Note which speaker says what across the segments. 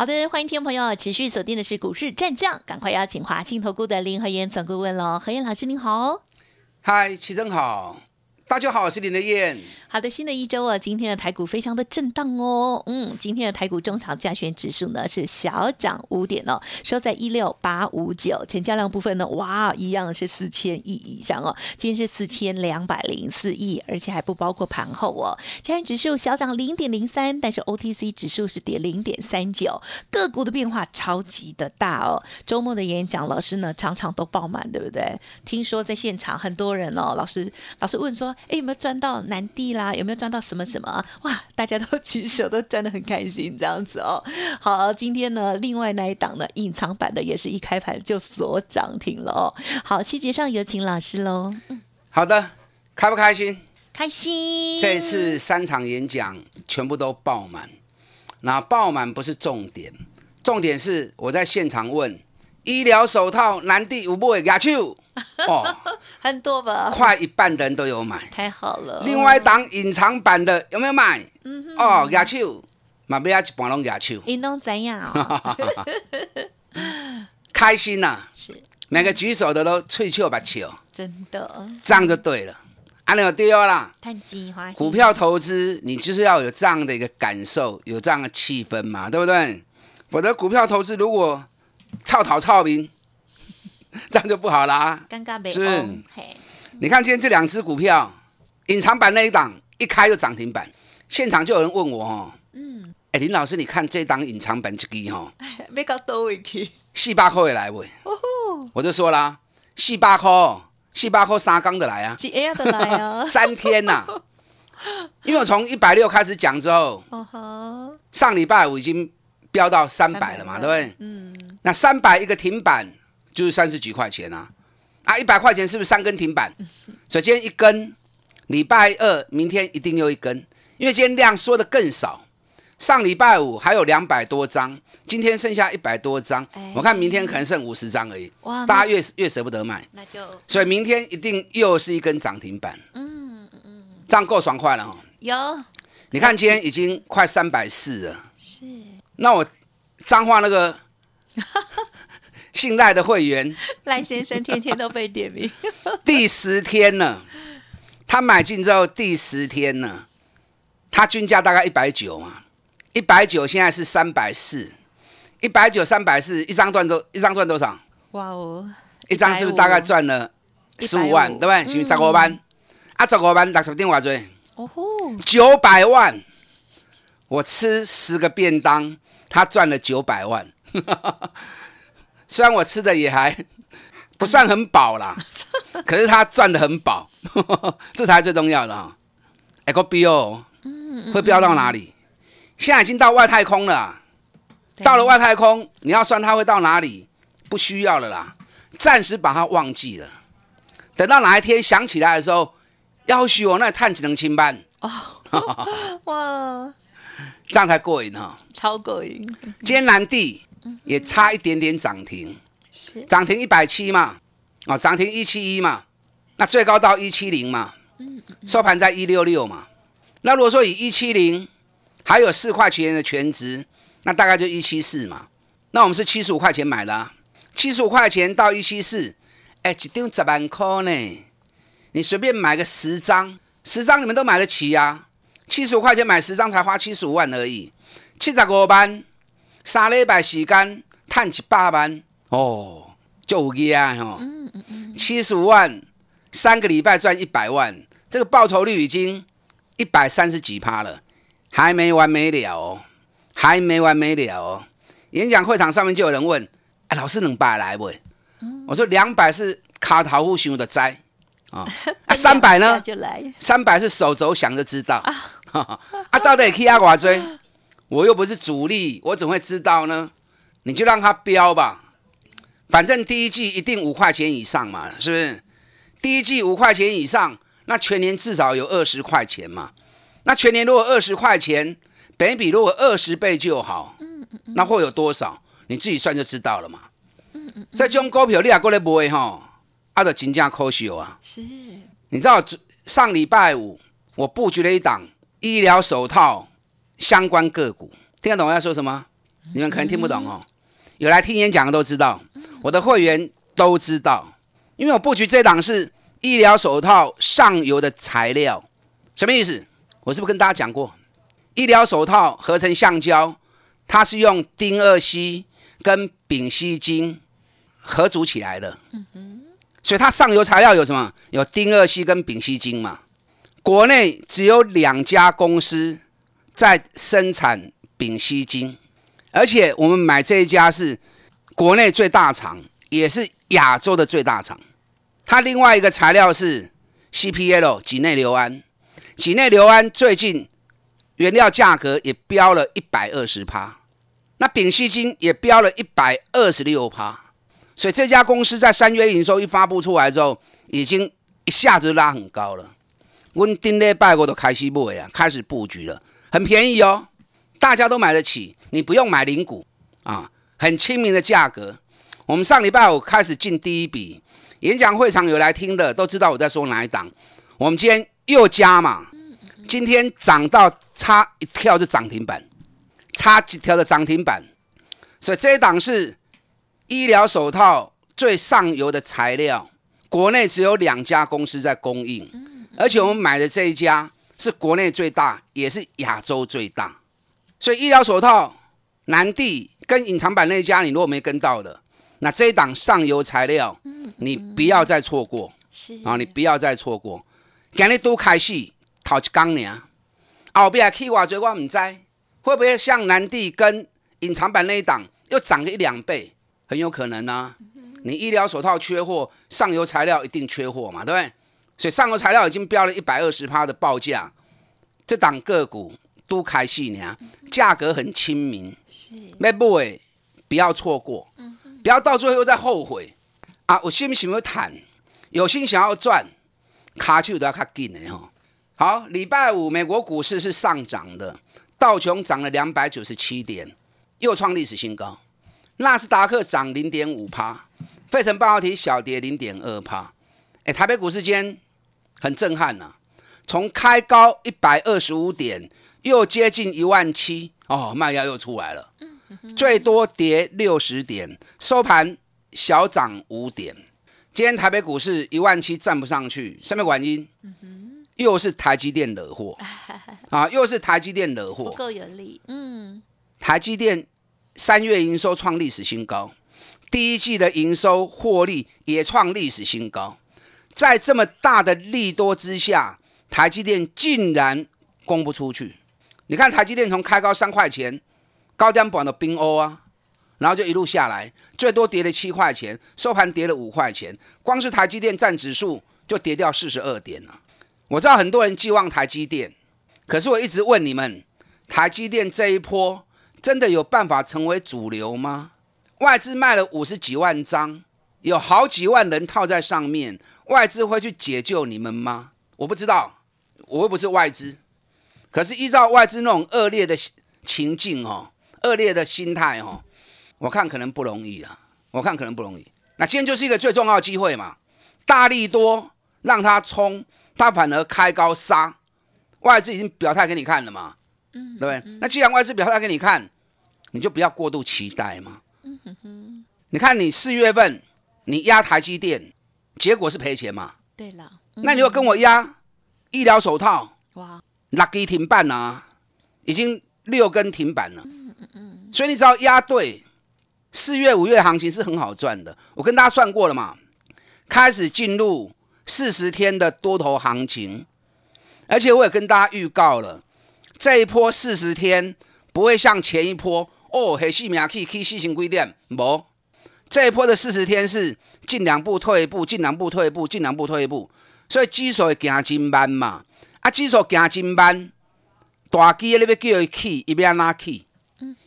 Speaker 1: 好的，欢迎听众朋友持续锁定的是股市战将，赶快邀请华信投顾的林和燕总顾问喽，和燕老师您好。
Speaker 2: 嗨，齐真好，大家好，我是林德燕。
Speaker 1: 好的，新的一周啊，今天的台股非常的震荡哦。嗯，今天的台股中场加权指数呢是小涨五点哦，收在一六八五九，成交量部分呢，哇，一样是四千亿以上哦。今天是四千两百零四亿，而且还不包括盘后哦。加权指数小涨零点零三，但是 OTC 指数是跌零点三九，个股的变化超级的大哦。周末的演讲，老师呢场场都爆满，对不对？听说在现场很多人哦，老师老师问说，哎，有没有赚到南地啦？有没有赚到什么什么？哇，大家都 举手，都赚得很开心，这样子哦。好，今天呢，另外那一档呢，隐藏版的也是一开盘就锁涨停了哦。好，细节上有请老师喽。
Speaker 2: 好的，开不开心？
Speaker 1: 开心。
Speaker 2: 这次三场演讲全部都爆满，那爆满不是重点，重点是我在现场问医疗手套南地有没有牙球？
Speaker 1: 哦，很多吧，
Speaker 2: 快一半的人都有买，
Speaker 1: 太好了。
Speaker 2: 另外一档隐藏版的有没有买？嗯哼，哦，牙球，马不要一半拢牙球。
Speaker 1: 你弄怎样？
Speaker 2: 开心呐！是每个举手的都吹笑把球，
Speaker 1: 真的，
Speaker 2: 这样就对了。安利有丢啦。股票投资，你就是要有这样的一个感受，有这样的气氛嘛，对不对？否则股票投资如果操讨操兵。这样就不好啦，
Speaker 1: 尴尬没？
Speaker 2: 是，你看今天这两只股票，隐藏版那一档一开就涨停板，现场就有人问我哦，嗯，哎林老师，你看这档隐藏版这个哈，
Speaker 1: 没搞多位去，
Speaker 2: 四百块也来喂，我就说啦，四百块，四百块三缸的来啊，
Speaker 1: 几 A 的来啊，
Speaker 2: 三天呐，因为我从一百六开始讲之后，上礼拜五已经飙到三百了嘛，对不对？嗯，那三百一个停板。就是三十几块钱啊，啊，一百块钱是不是三根停板？所以今天一根，礼拜二明天一定又一根，因为今天量缩的更少。上礼拜五还有两百多张，今天剩下一百多张，我看明天可能剩五十张而已。哇，大家越越舍不得卖，那就所以明天一定又是一根涨停板。嗯嗯，这样够爽快了哈。
Speaker 1: 有，
Speaker 2: 你看今天已经快三百四了。是，那我脏话那个。信赖的会员。
Speaker 1: 赖先生天天都被点名，
Speaker 2: 第十天了，他买进之后第十天了，他均价大概一百九嘛，一百九现在是三百四，一百九三百四，一张赚多一张赚多少？哇哦，一张是不是大概赚了十五万，对不对？是十五万，啊，十五万六十电话追，哦吼，九百万，我吃十个便当，他赚了九百万。虽然我吃的也还不算很饱啦，可是他赚的很饱，这才是最重要的哈。哎，个飙，会飙到哪里？现在已经到外太空了，到了外太空，你要算它会到哪里？不需要了啦，暂时把它忘记了。等到哪一天想起来的时候，要许我那探几能清班哦，哇，这样才过瘾哈，
Speaker 1: 超过瘾。
Speaker 2: 艰难地。也差一点点涨停，是涨停一百七嘛？哦，涨停一七一嘛？那最高到一七零嘛？嗯，收盘在一六六嘛？那如果说以一七零还有四块钱的全值，那大概就一七四嘛？那我们是七十五块钱买的，七十五块钱到一七四，哎，一张十万块呢？你随便买个十张，十张你们都买得起呀？七十五块钱买十张才花七十五万而已，七十五万。三礼拜时间赚一百万哦，就有嘢啊！吼，七十五万，三个礼拜赚一百万，这个报酬率已经一百三十几趴了，还没完没了哦，还没完没了哦。演讲会场上面就有人问：“哎，老师能百来不？”我说：“两百是卡头户想的灾啊，啊，三百呢？三百是手肘想就知道 啊，到底可以压寡追？”我又不是主力，我怎会知道呢？你就让它飙吧，反正第一季一定五块钱以上嘛，是不是？第一季五块钱以上，那全年至少有二十块钱嘛。那全年如果二十块钱，本比如果二十倍就好，那会有多少？你自己算就知道了嘛。所以这种股票你也过来买哈，啊，就真正可惜啊。
Speaker 1: 是，
Speaker 2: 你知道上礼拜五我布局了一档医疗手套相关个股，听得懂我要说什么？你们可能听不懂哦。有来听演讲的都知道，我的会员都知道，因为我布局这档是医疗手套上游的材料，什么意思？我是不是跟大家讲过，医疗手套合成橡胶，它是用丁二烯跟丙烯腈合组起来的。所以它上游材料有什么？有丁二烯跟丙烯腈嘛。国内只有两家公司在生产丙烯腈，而且我们买这一家是国内最大厂，也是亚洲的最大厂。它另外一个材料是 CPL 己内硫胺。体内硫胺最近原料价格也飙了一百二十趴，那丙烯腈也飙了一百二十六趴，所以这家公司在三月营收一发布出来之后，已经一下子拉很高了。我丁礼拜我都开始买啊，开始布局了，很便宜哦，大家都买得起，你不用买零股啊，很亲民的价格。我们上礼拜五开始进第一笔演讲会场有来听的都知道我在说哪一档，我们今天又加嘛。今天涨到差一跳就涨停板，差几条的涨停板，所以这一档是医疗手套最上游的材料，国内只有两家公司在供应，而且我们买的这一家是国内最大，也是亚洲最大，所以医疗手套南地跟隐藏版那家，你如果没跟到的，那这一档上游材料，你不要再错过，是啊，你不要再错过，今日都开戏。好一缸呢，后边去偌多我唔知，会不会像南地跟隐藏版那一档又涨个一两倍，很有可能呢。你医疗手套缺货，上游材料一定缺货嘛，对不对？所以上游材料已经标了一百二十趴的报价，这档个股都开戏呢，价格很亲民，是，买不要错过，不要到最后又再后悔啊！我心不想要谈，有心想要赚，卡手都要卡紧的哈。好，礼拜五美国股市是上涨的，道琼涨了两百九十七点，又创历史新高。纳斯达克涨零点五趴，费城半导体小跌零点二趴。哎，台北股市间很震撼呐，从开高一百二十五点，又接近一万七，哦，卖压又出来了。最多跌六十点，收盘小涨五点。今天台北股市一万七站不上去，什么原因？又是台积电惹祸啊！又是台积电惹祸，
Speaker 1: 不够有力。嗯，
Speaker 2: 台积电三月营收创历史新高，第一季的营收获利也创历史新高。在这么大的利多之下，台积电竟然供不出去。你看台积电从开高三块钱，高点板的冰欧啊，然后就一路下来，最多跌了七块钱，收盘跌了五块钱。光是台积电占指数就跌掉四十二点了。我知道很多人寄望台积电，可是我一直问你们，台积电这一波真的有办法成为主流吗？外资卖了五十几万张，有好几万人套在上面，外资会去解救你们吗？我不知道，我又不是外资，可是依照外资那种恶劣的情境哦，恶劣的心态哦，我看可能不容易了，我看可能不容易。那今天就是一个最重要的机会嘛，大力多让它冲。它反而开高杀，外资已经表态给你看了嘛，嗯，对不对？那既然外资表态给你看，你就不要过度期待嘛。嗯哼哼，你看你四月份你压台积电，结果是赔钱嘛？
Speaker 1: 对了，
Speaker 2: 那你要跟我压医疗手套，哇，，lucky 停板啊，已经六根停板了。嗯嗯嗯，所以你只要压对，四月五月行情是很好赚的。我跟大家算过了嘛，开始进入。四十天的多头行情，而且我也跟大家预告了，这一波四十天不会像前一波哦，黑细苗可以可以细心规定，不，这一波的四十天是进两步退一步，进两步退一步，进两步退一步，所以基数会行真慢嘛，啊，基数行真慢，大基你要叫伊起，伊要哪起？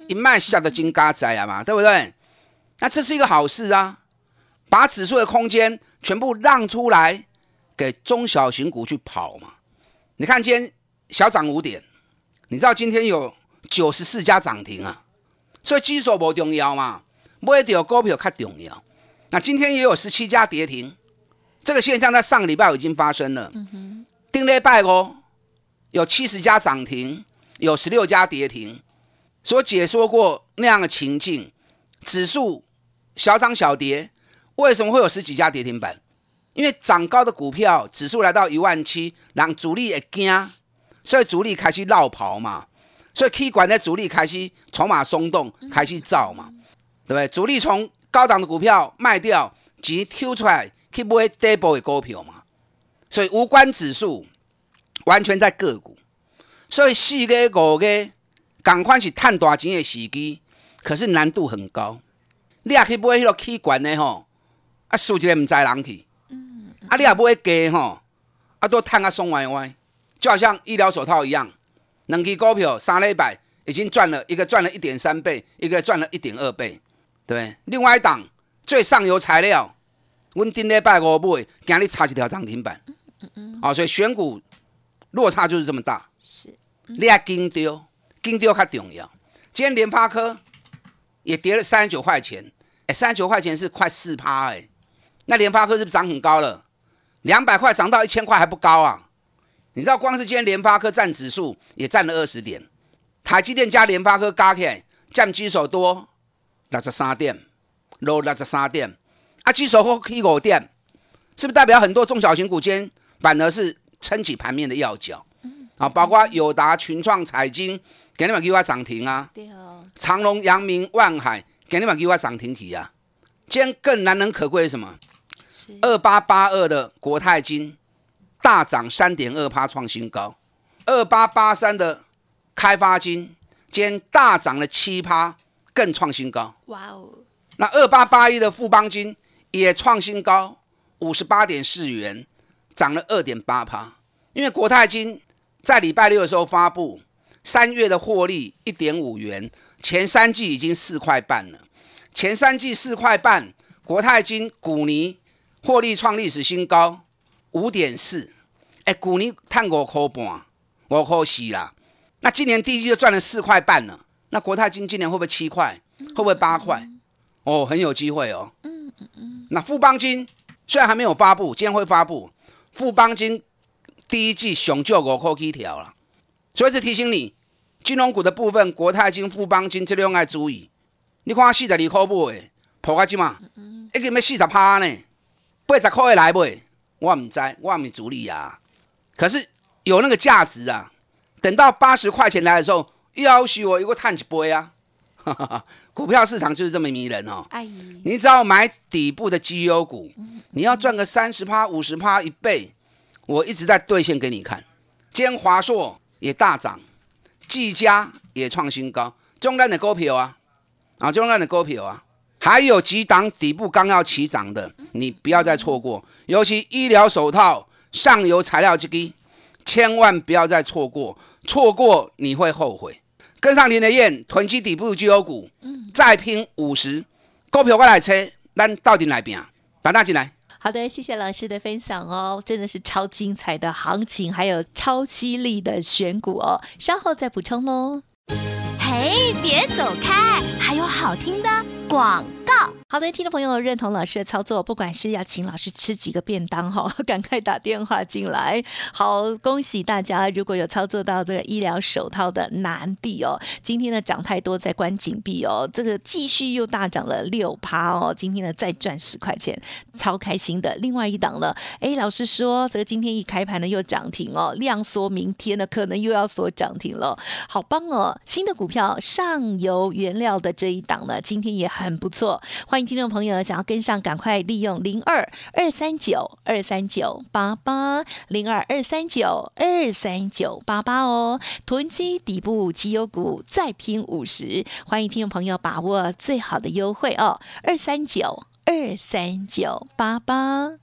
Speaker 2: 一卖下的金嘎仔啊嘛，对不对？那这是一个好事啊，把指数的空间全部让出来。给中小型股去跑嘛。你看今天小涨五点，你知道今天有九十四家涨停啊，所以基数不重要嘛，买到股票较重要。那今天也有十七家跌停，这个现象在上个礼拜已经发生了。丁礼拜哦，有七十家涨停，有十六家跌停。所解说过那样的情境，指数小涨小跌，为什么会有十几家跌停板？因为涨高的股票指数来到一万七，让主力也惊，所以主力开始绕跑嘛。所以 K 管的主力开始筹码松动，开始造嘛，对不对？主力从高档的股票卖掉，即抽出来去买底部的股票嘛。所以无关指数，完全在个股。所以四个五个，赶快是探大钱的时机，可是难度很高。你也去买迄个气管的吼，啊，输一个唔知人去。啊，你也买加吼，啊，都赚啊爽歪歪，就好像医疗手套一样。两支股票三礼拜已经赚了一个赚了一点三倍，一个赚了一点二倍，对另外一档最上游材料，阮顶礼拜五买，今日差一条涨停板。嗯嗯哦，所以选股落差就是这么大。是，你要跟丢，跟丢较重要。今天联发科也跌了三十九块钱，哎，三十九块钱是快四趴哎。那联发科是不是涨很高了？两百块涨到一千块还不高啊？你知道光是今天联发科占指数也占了二十点，台积电加联发科加起来占基手多六十三点，落六十三点，啊基手或起五点，是不是代表很多中小型股间反而是撑起盘面的要角？啊，包括友达、群创、彩晶，给你们给我涨停啊！对哦。长隆、阳明、万海，给你们给我涨停起啊！今天更难能可贵是什么？二八八二的国泰金。大涨三点二趴，创新高。二八八三的开发金今天大涨了七趴，更创新高。哇哦！那二八八一的富邦金也创新高，五十八点四元，涨了二点八趴。因为国泰金在礼拜六的时候发布三月的获利一点五元，前三季已经四块半了。前三季四块半，国泰金股尼获利创历史新高，五点四。哎，股尼探五块半，五块四啦。那今年第一季就赚了四块半了。那国泰金今年会不会七块？会不会八块？哦，很有机会哦。嗯嗯嗯。那富邦金虽然还没有发布，今天会发布。富邦金第一季熊就五块起条了。所以是提醒你，金融股的部分，国泰金、富邦金这两要注意。你看四十二块买，破个几嘛？一个要四十趴呢，八十块来买，我唔知，我唔是主力啊。可是有那个价值啊！等到八十块钱来的时候，要许我一个探一杯啊！股票市场就是这么迷人哦。阿姨，你只要买底部的绩优股，你要赚个三十趴、五十趴一倍，我一直在兑现给你看。今天华硕也大涨，技嘉也创新高，中量的股票啊，啊，中量的股票啊，还有几档底部刚要起涨的，你不要再错过，尤其医疗手套。上游材料这个，千万不要再错过，错过你会后悔。跟上您的燕囤积底部绩优股，再拼五十，股票我来车，咱到底来拼？打大进来。
Speaker 1: 好的，谢谢老师的分享哦，真的是超精彩的行情，还有超犀利的选股哦，稍后再补充喽。嘿，别走开，还有好听的广。好的，听众朋友认同老师的操作，不管是要请老师吃几个便当哈，赶快打电话进来。好，恭喜大家！如果有操作到这个医疗手套的南地哦，今天的涨太多，在关紧闭哦，这个继续又大涨了六趴哦，今天呢再赚十块钱，超开心的。另外一档呢，哎，老师说这个今天一开盘呢又涨停哦，量缩，明天呢可能又要缩涨停了，好棒哦！新的股票上游原料的这一档呢，今天也很不错。欢迎听众朋友想要跟上，赶快利用零二二三九二三九八八零二二三九二三九八八哦，囤积底部绩优股再拼五十，欢迎听众朋友把握最好的优惠哦，二三九二三九八八。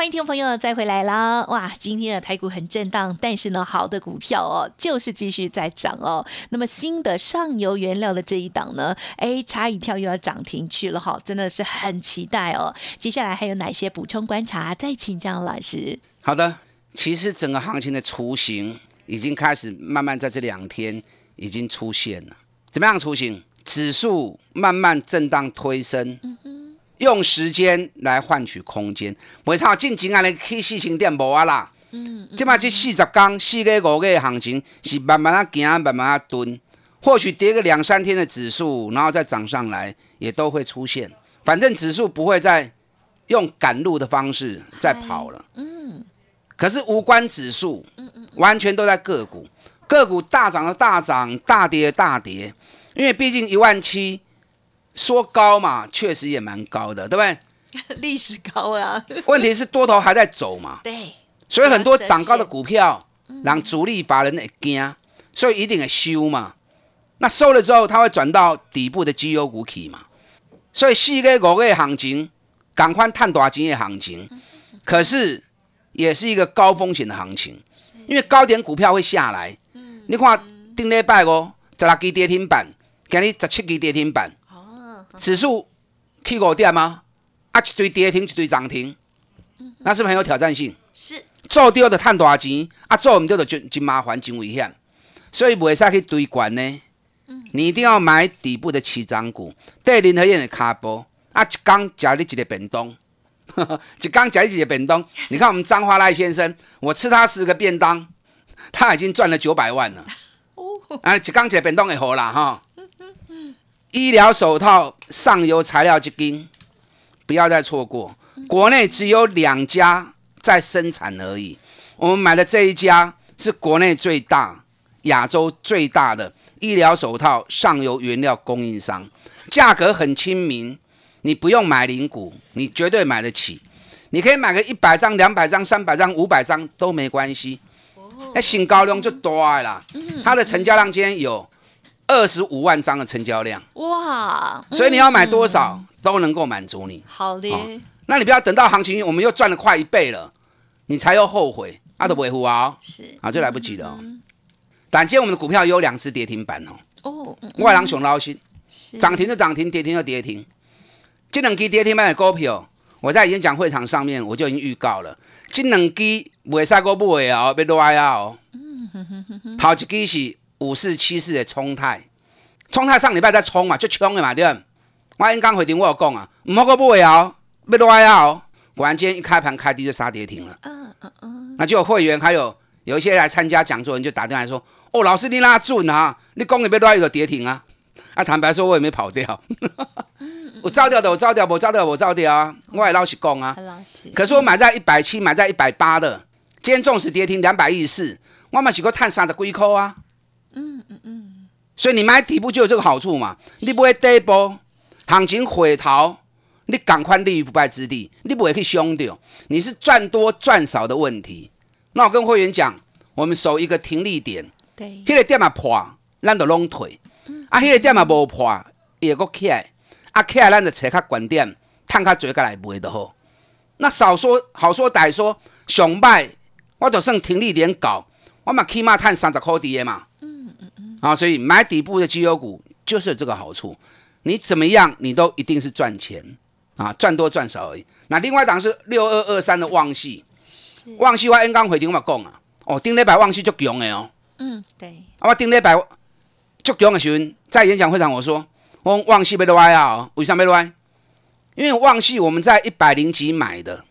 Speaker 1: 欢迎听众朋友再回来啦！哇，今天的台股很震荡，但是呢，好的股票哦，就是继续在涨哦。那么新的上游原料的这一档呢，哎，差一跳又要涨停去了哈，真的是很期待哦。接下来还有哪些补充观察？再请教老师。
Speaker 2: 好的，其实整个行情的雏形已经开始慢慢在这两天已经出现了。怎么样雏形？指数慢慢震荡推升。嗯用时间来换取空间，袂差进前安尼去四千点无啊啦。嗯，即摆这四十天、四个五个行情是慢慢啊行，慢慢啊蹲。或许跌个两三天的指数，然后再涨上来，也都会出现。反正指数不会再用赶路的方式再跑了。嗯。可是无关指数，完全都在个股，个股大涨的大涨，大跌的大跌，因为毕竟一万七。说高嘛，确实也蛮高的，对不
Speaker 1: 对？历史高啊！
Speaker 2: 问题是多头还在走嘛？
Speaker 1: 对。
Speaker 2: 所以很多涨高的股票，让主力法人会惊，所以一定会收嘛。那收了之后，它会转到底部的绩优股去嘛。所以四个五个行情，赶快探大钱的行情，可是也是一个高风险的行情，因为高点股票会下来。你看顶礼拜五，十六支跌停板，今日十七支跌停板。指数去五点吗？啊，一堆跌停，一堆涨停，那是不是很有挑战性？
Speaker 1: 是
Speaker 2: 做掉的赚大钱，啊，做唔掉的就真麻烦，真危险。所以袂使去堆管呢。你一定要买底部的起涨股，对林和燕的卡波啊，一刚加你一个便当，一刚加你一个便当。你看我们张华赖先生，我吃他十个便当，他已经赚了九百万了。啊，一刚一个便当会好啦哈。医疗手套上游材料基金，不要再错过。国内只有两家在生产而已。我们买的这一家是国内最大、亚洲最大的医疗手套上游原料供应商，价格很亲民。你不用买零股，你绝对买得起。你可以买个一百张、两百张、三百张、五百张都没关系。那新高量就多啦。它的成交量今天有。二十五万张的成交量哇！所以你要买多少都能够满足你。
Speaker 1: 好的，
Speaker 2: 那你不要等到行情我们又赚了快一倍了，你才又后悔，阿德维护啊，是啊，就来不及了。但今天我们的股票有两只跌停板哦。哦，外狼熊捞心，涨停就涨停，跌停就跌停。这两支跌停板的股票，我在演讲会场上面我就已经预告了，这两支袂使过买哦，要落啊哦。头一支是。五四七四的冲泰，冲泰上礼拜在冲嘛，就冲的嘛，对不？我因刚回电我有讲啊，唔好个不会啊，要落啊哦。果然今天一开盘开低就杀跌停了。嗯嗯嗯。那就有会员还有有一些来参加讲座人就打电话说，哦，老师你拉准啊，你讲的要落一个跌停啊。啊，坦白说，我也没跑掉。我照掉的，我照掉，我照掉，我照掉啊。我也老实讲啊。老实。可是我买在一百七，买在一百八的，今天纵使跌停两百一十四，我嘛是个探三十几块啊。嗯嗯嗯，所以你买底部就有这个好处嘛，你不会跌波，行情回头，你赶快立于不败之地，你不会去凶掉，你是赚多赚少的问题。那我跟会员讲，我们守一个停利点，对，那个点嘛破，咱就拢退，啊，那个点嘛无破，也个起来，啊起来咱就找较关点，探较最个来卖就好。那少说好说歹说，上摆我就算停利点搞，我嘛起码探三十块底的嘛。啊，所以买底部的绩优股就是这个好处，你怎么样，你都一定是赚钱啊，赚多赚少而已。那另外一档是六二二三的旺系，旺系我 N 刚回听我讲啊，哦，顶礼拜旺系足强的哦，嗯，对，啊，我顶礼拜足强的时候，在演讲会上我说，我旺系被落歪啊，为啥被落歪？因为旺系我们在一百零几买的，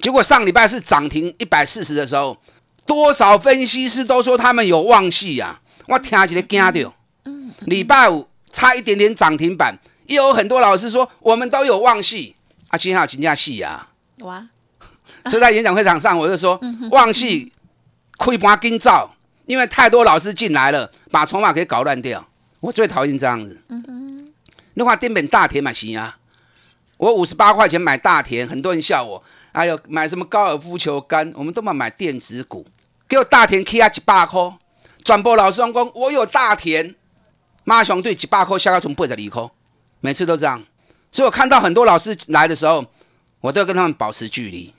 Speaker 2: 结果上礼拜是涨停一百四十的时候，多少分析师都说他们有旺系呀。我听起来惊到，礼拜五差一点点涨停板，又有很多老师说我们都有旺戏，啊，今天有请假戏啊，哇！所以在演讲会场上，我就说旺戏亏盘紧造，因为太多老师进来了，把筹码给搞乱掉。我最讨厌这样子。嗯哼，你话电本大田嘛行啊，我五十八块钱买大田，很多人笑我，哎呦，买什么高尔夫球杆？我们都买买电子股，给我大田 K 啊一百块，转播老师讲我有大田，马上对几百块下到从八十二块，每次都这样，所以我看到很多老师来的时候，我都要跟他们保持距离。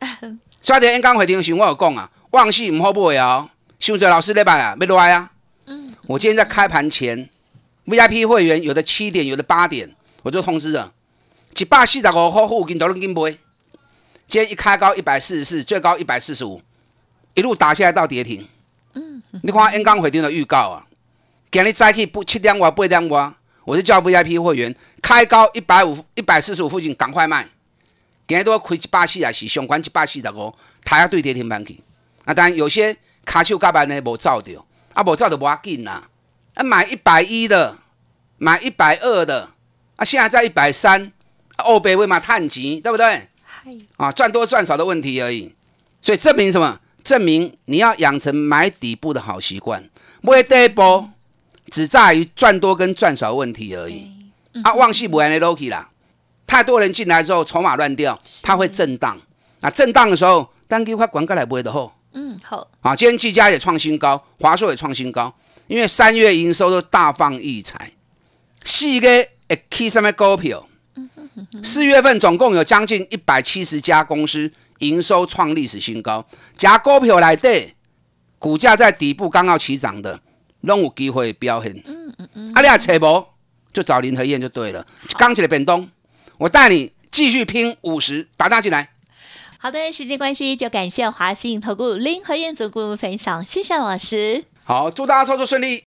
Speaker 2: 刷点演讲会听时，我有讲啊，忘戏唔好买哦，想做老师礼拜啊，要来啊。嗯，我今天在开盘前，VIP 会员有的七点，有的八点，我就通知了。一百四十五块附近都能跟买，今天一开高一百四十四，最高一百四十五，一路打下来到跌停。嗯，你看演讲会场的预告啊，今日早起不七点外八点外，我是叫 VIP 会员开高一百五一百四十五附近赶快卖。今日都要开一百四十四，上关一百四十五，抬下对跌停板去。啊，当然有些卡手加班呢无照着，啊无照就无要紧啦。啊，买一百一的，买一百二的，啊现在在一百三。欧北为嘛探钱，对不对？啊，赚多赚少的问题而已。所以证明什么？证明你要养成买底部的好习惯。买底部只在于赚多跟赚少问题而已。啊，旺系不安的 Loki 啦，太多人进来之后筹码乱掉，它会震荡。啊，震荡的时候，单给快管过来不会的后。
Speaker 1: 嗯，好。
Speaker 2: 啊，今天技嘉也创新高，华硕也创新高，因为三月营收都大放异彩。四个会起什么股票？四月份总共有将近一百七十家公司营收创历史新高，假股票来对，股价在底部刚要起涨的，拢有机会表现。嗯嗯嗯，阿你啊，扯无就找林和燕就对了。刚起来变东，我带你继续拼五十，打大进来。
Speaker 1: 好的，时间关系就感谢华信投顾林和燕总顾分享，谢谢老师。
Speaker 2: 好，祝大家操作顺利。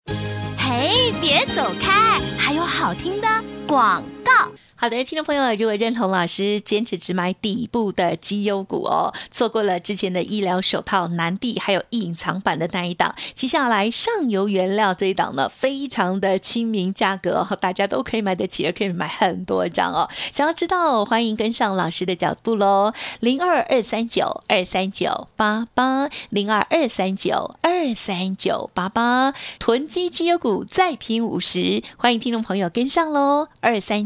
Speaker 3: 嘿，别走开，还有好听的广告。
Speaker 1: 好的，听众朋友，如果认同老师坚持只买底部的绩优股哦，错过了之前的医疗手套、南地还有隐藏版的那一档，接下来上游原料这一档呢，非常的亲民，价格哦大家都可以买得起，而可以买很多张哦。想要知道，欢迎跟上老师的脚步喽，零二二三九二三九八八，零二二三九二三九八八，囤积绩优股再拼五十，欢迎听众朋友跟上喽，二三